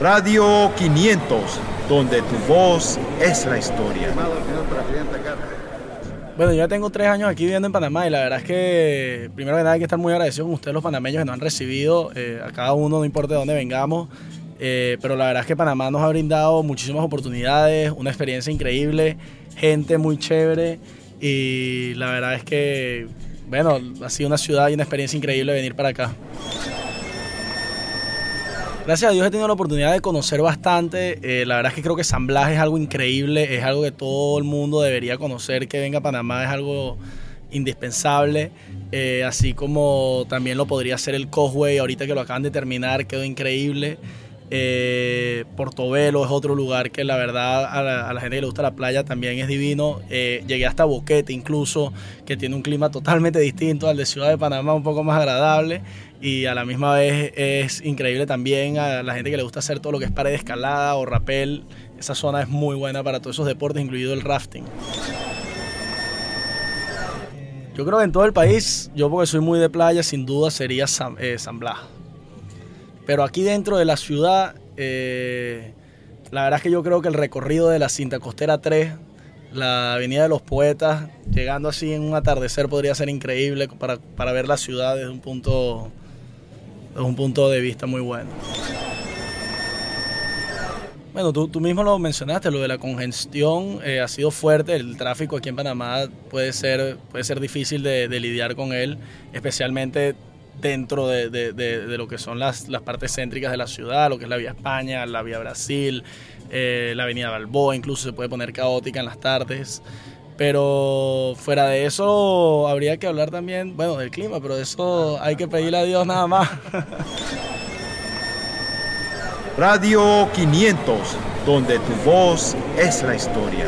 Radio 500, donde tu voz es la historia. Bueno, yo ya tengo tres años aquí viviendo en Panamá y la verdad es que primero que nada hay que estar muy agradecido con ustedes los panameños que nos han recibido, eh, a cada uno, no importa de dónde vengamos, eh, pero la verdad es que Panamá nos ha brindado muchísimas oportunidades, una experiencia increíble, gente muy chévere y la verdad es que, bueno, ha sido una ciudad y una experiencia increíble venir para acá. Gracias a Dios he tenido la oportunidad de conocer bastante. Eh, la verdad es que creo que San Blas es algo increíble, es algo que todo el mundo debería conocer. Que venga a Panamá es algo indispensable. Eh, así como también lo podría hacer el Causeway, ahorita que lo acaban de terminar, quedó increíble. Eh, Portobelo es otro lugar que la verdad a la, gente que le gusta la playa también es divino. Eh, llegué hasta Boquete incluso, que tiene un clima totalmente distinto al de Ciudad de Panamá, un poco más agradable. Y a la misma vez es increíble también a la gente que le gusta hacer todo lo que es pared de escalada o rappel. Esa zona es muy buena para todos esos deportes, incluido el rafting. Yo creo que en todo el país, yo porque soy muy de playa, sin duda sería San, eh, San Blas. Pero aquí dentro de la ciudad, eh, la verdad es que yo creo que el recorrido de la cinta costera 3, la Avenida de los Poetas, llegando así en un atardecer podría ser increíble para, para ver la ciudad desde un punto, desde un punto de vista muy bueno. Bueno, tú, tú, mismo lo mencionaste, lo de la congestión eh, ha sido fuerte, el tráfico aquí en Panamá puede ser, puede ser difícil de, de lidiar con él, especialmente dentro de, de, de, lo que son las, las, partes céntricas de la ciudad, lo que es la vía España, la vía Brasil, eh, la avenida Balboa, incluso se puede poner caótica en las tardes. Pero fuera de eso, habría que hablar también, bueno, del clima, pero de eso hay que pedirle a Dios nada más. Radio 500, donde tu voz es la historia.